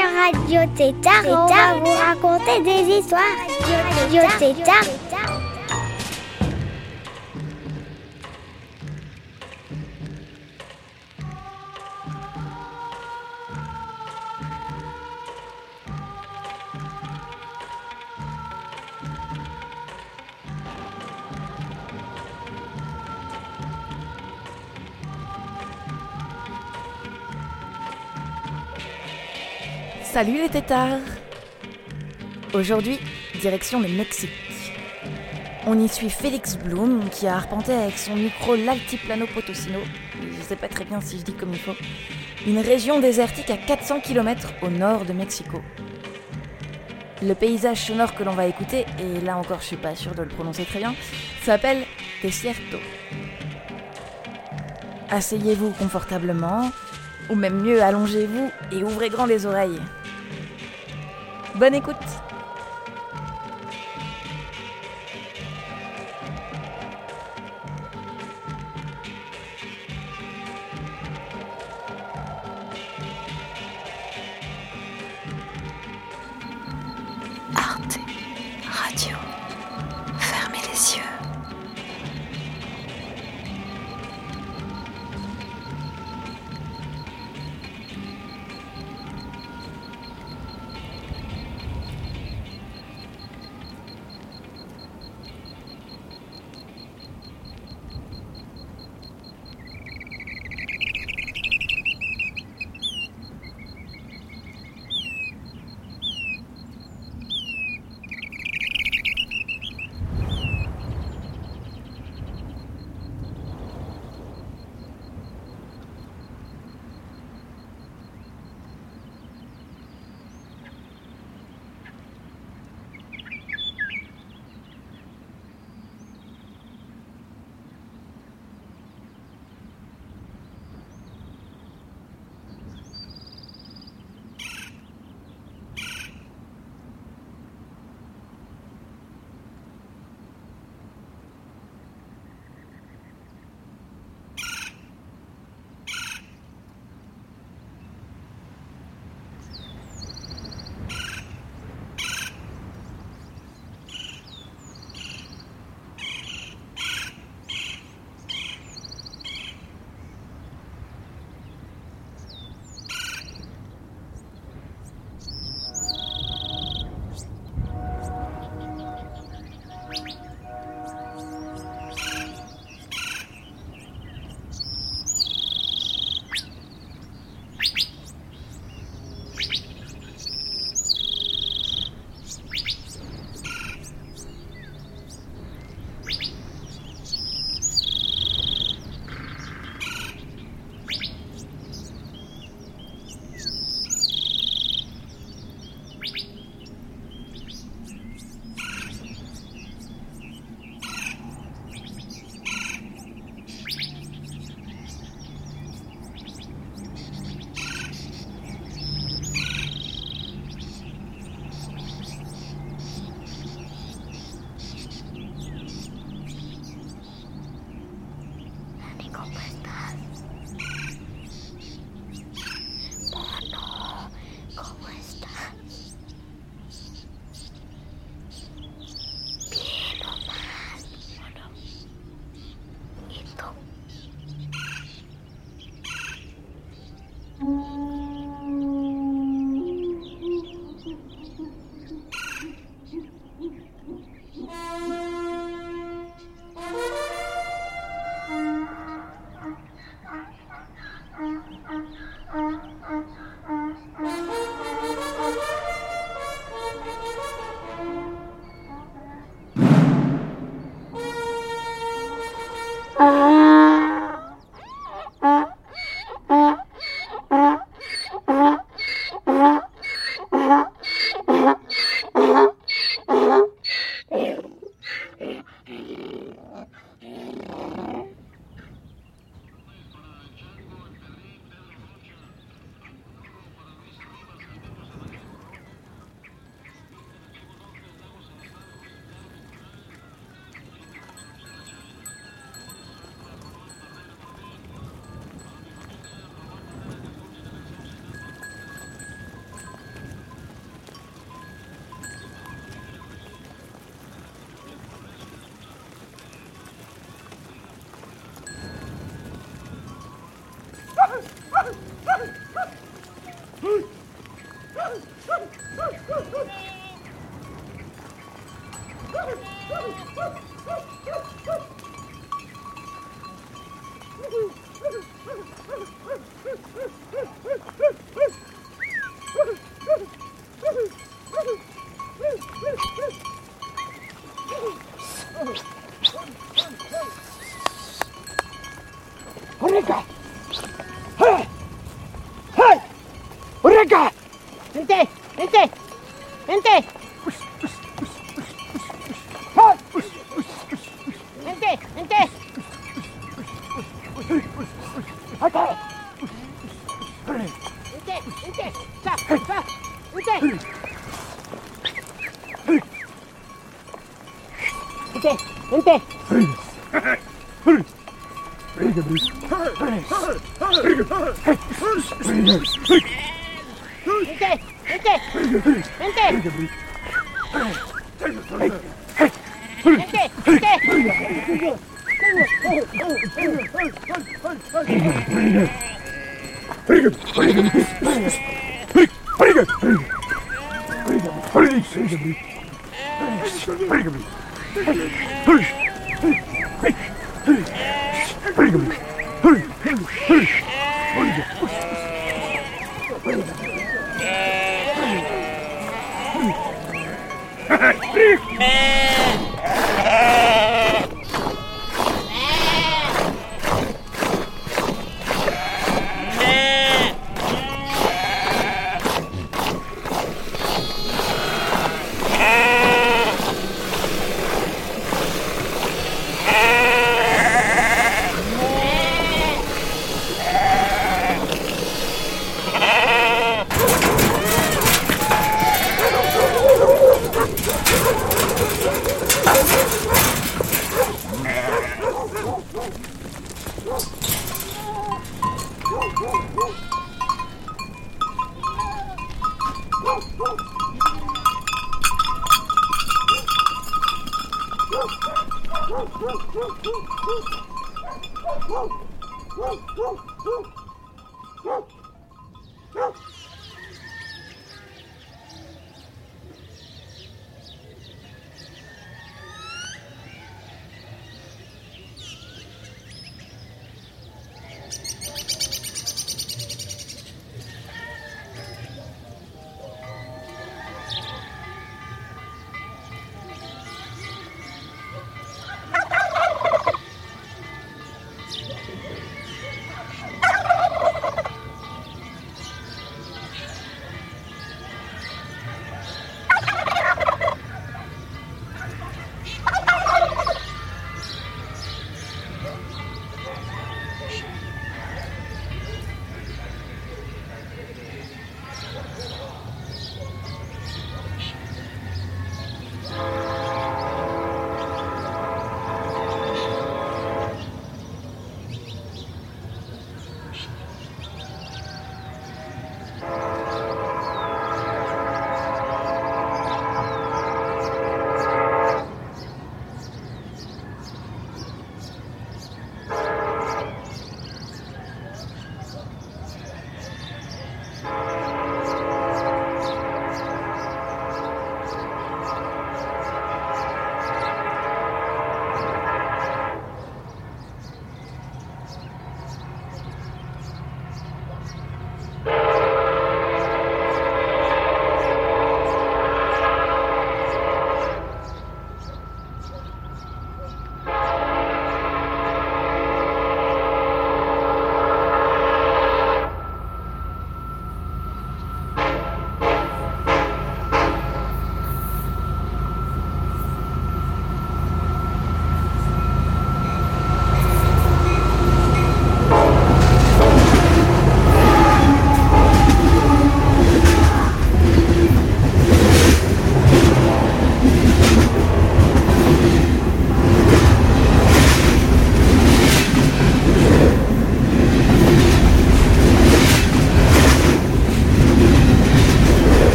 Radio Tétard on va vous raconter des histoires. Radio Tétard. Salut les tétards Aujourd'hui, direction le Mexique. On y suit Félix Bloom qui a arpenté avec son micro l'Altiplano Potosino, je sais pas très bien si je dis comme il faut, une région désertique à 400 km au nord de Mexico. Le paysage sonore que l'on va écouter, et là encore je suis pas sûre de le prononcer très bien, s'appelle Desierto. Asseyez-vous confortablement, ou même mieux, allongez-vous et ouvrez grand les oreilles. Bonne écoute Huh? て運転 Hey!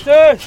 셋!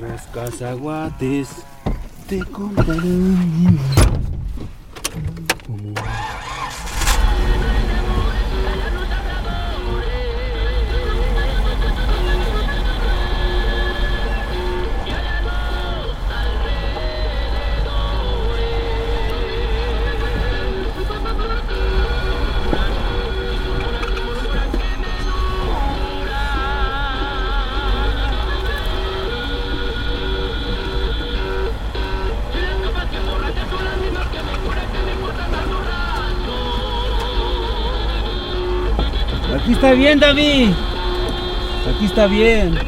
Los cazaguates te comprarán. bien, David. Aquí está bien.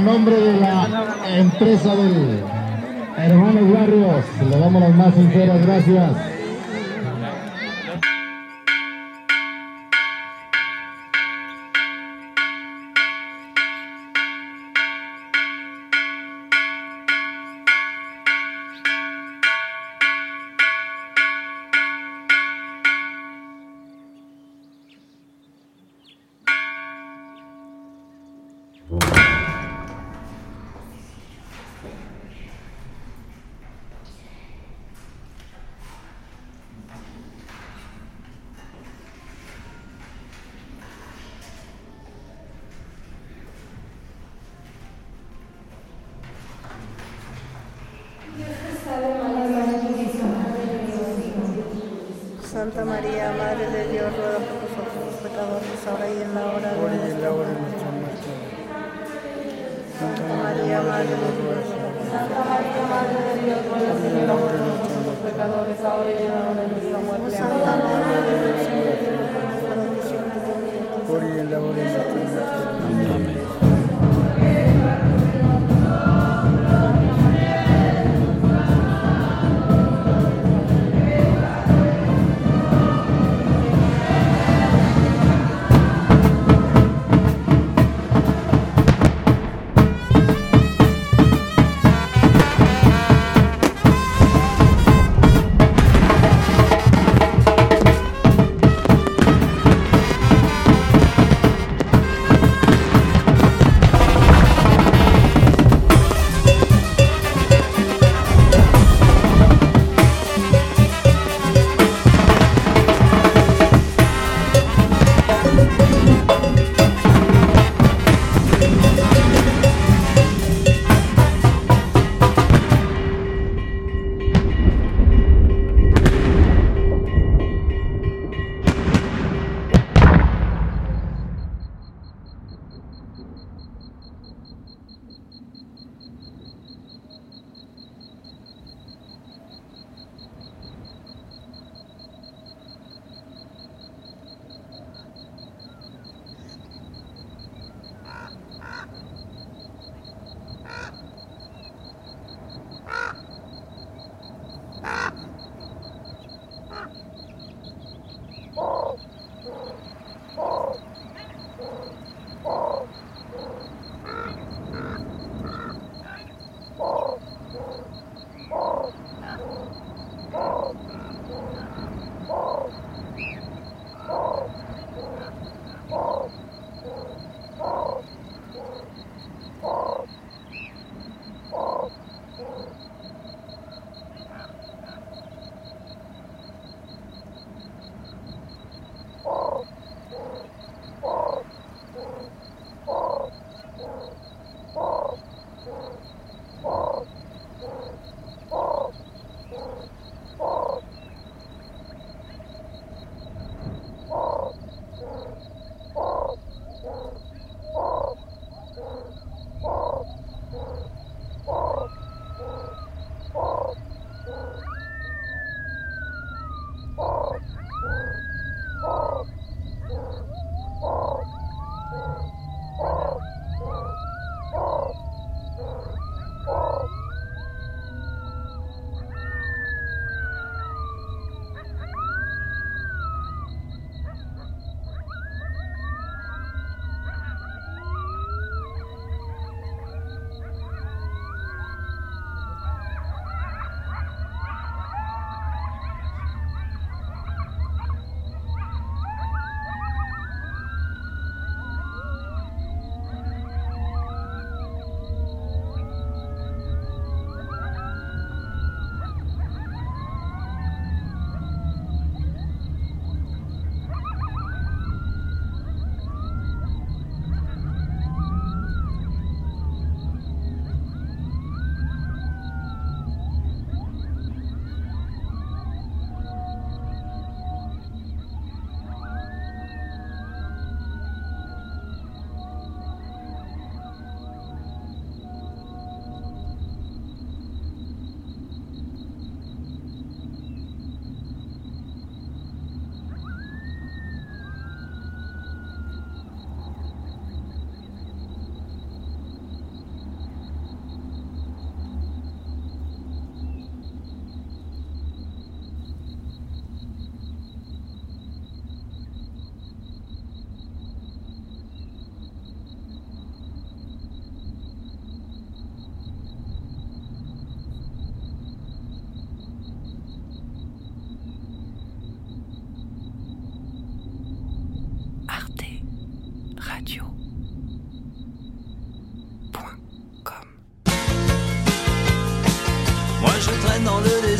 A nombre de la empresa del hermano Barrios, le damos las más sinceras gracias. Y en la hora de nuestra muerte. Santa María, Madre de Dios, Santa María, Madre de Dios, ruega por nosotros los pecadores, ahora y en la hora de nuestra muerte. Santa Madre de Dios, Señor, nuestra bendición de Dios. Por y en la hora de nuestra muerte.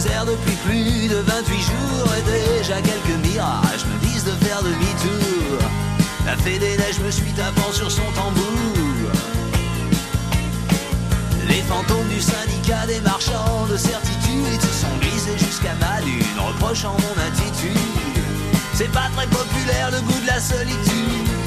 Depuis plus de 28 jours et déjà quelques mirages me disent de faire demi-tour. La fée des neiges me suit tapant sur son tambour. Les fantômes du syndicat des marchands de certitude se sont glissés jusqu'à ma lune, reprochant mon attitude. C'est pas très populaire le goût de la solitude.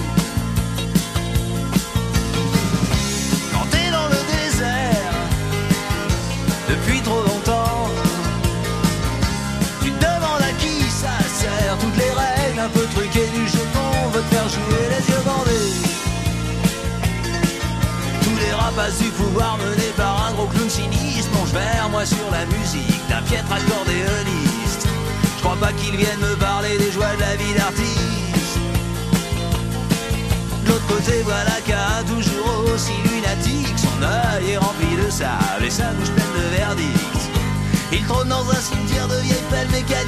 Truquées du jeu qu'on veut te faire jouer les yeux bandés. Tous les rapaces du pouvoir menés par un gros clown sinistre plongent vers moi sur la musique d'un piètre accordéoniste. Je crois pas qu'ils viennent me parler des joies de la vie d'artiste. De l'autre côté, voilà qu'un toujours aussi lunatique. Son œil est rempli de sable et sa bouche pleine de verdict. Il trône dans un cimetière de vieilles pelles mécaniques.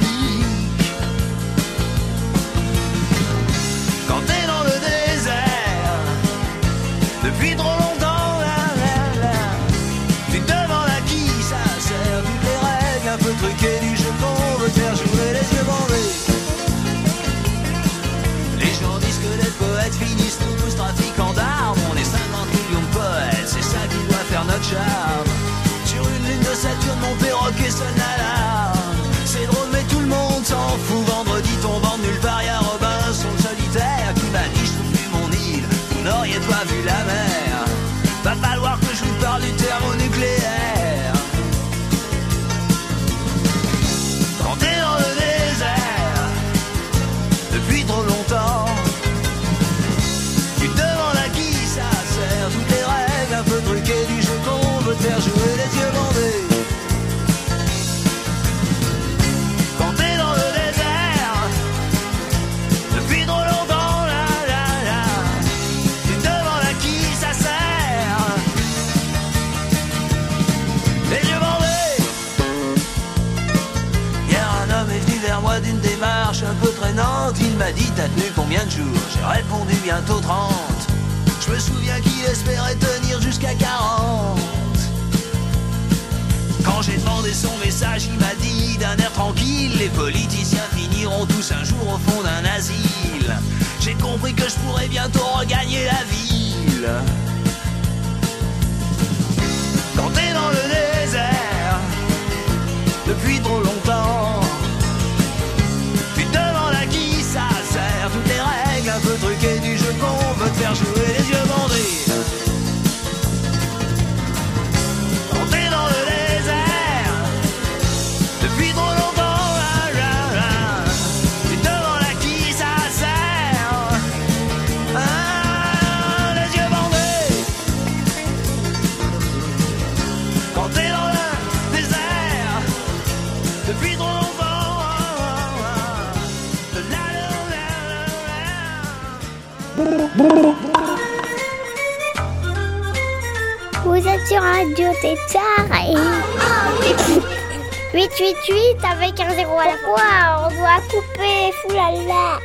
888 avec un zéro à la fois, on doit couper, foulala.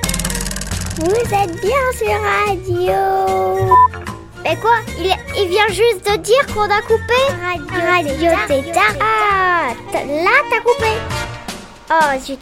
Vous êtes bien sur radio. Mais quoi? Il, il vient juste de dire qu'on a coupé Radio, radio Tétard. Ah, t- là t'as coupé. Oh zut.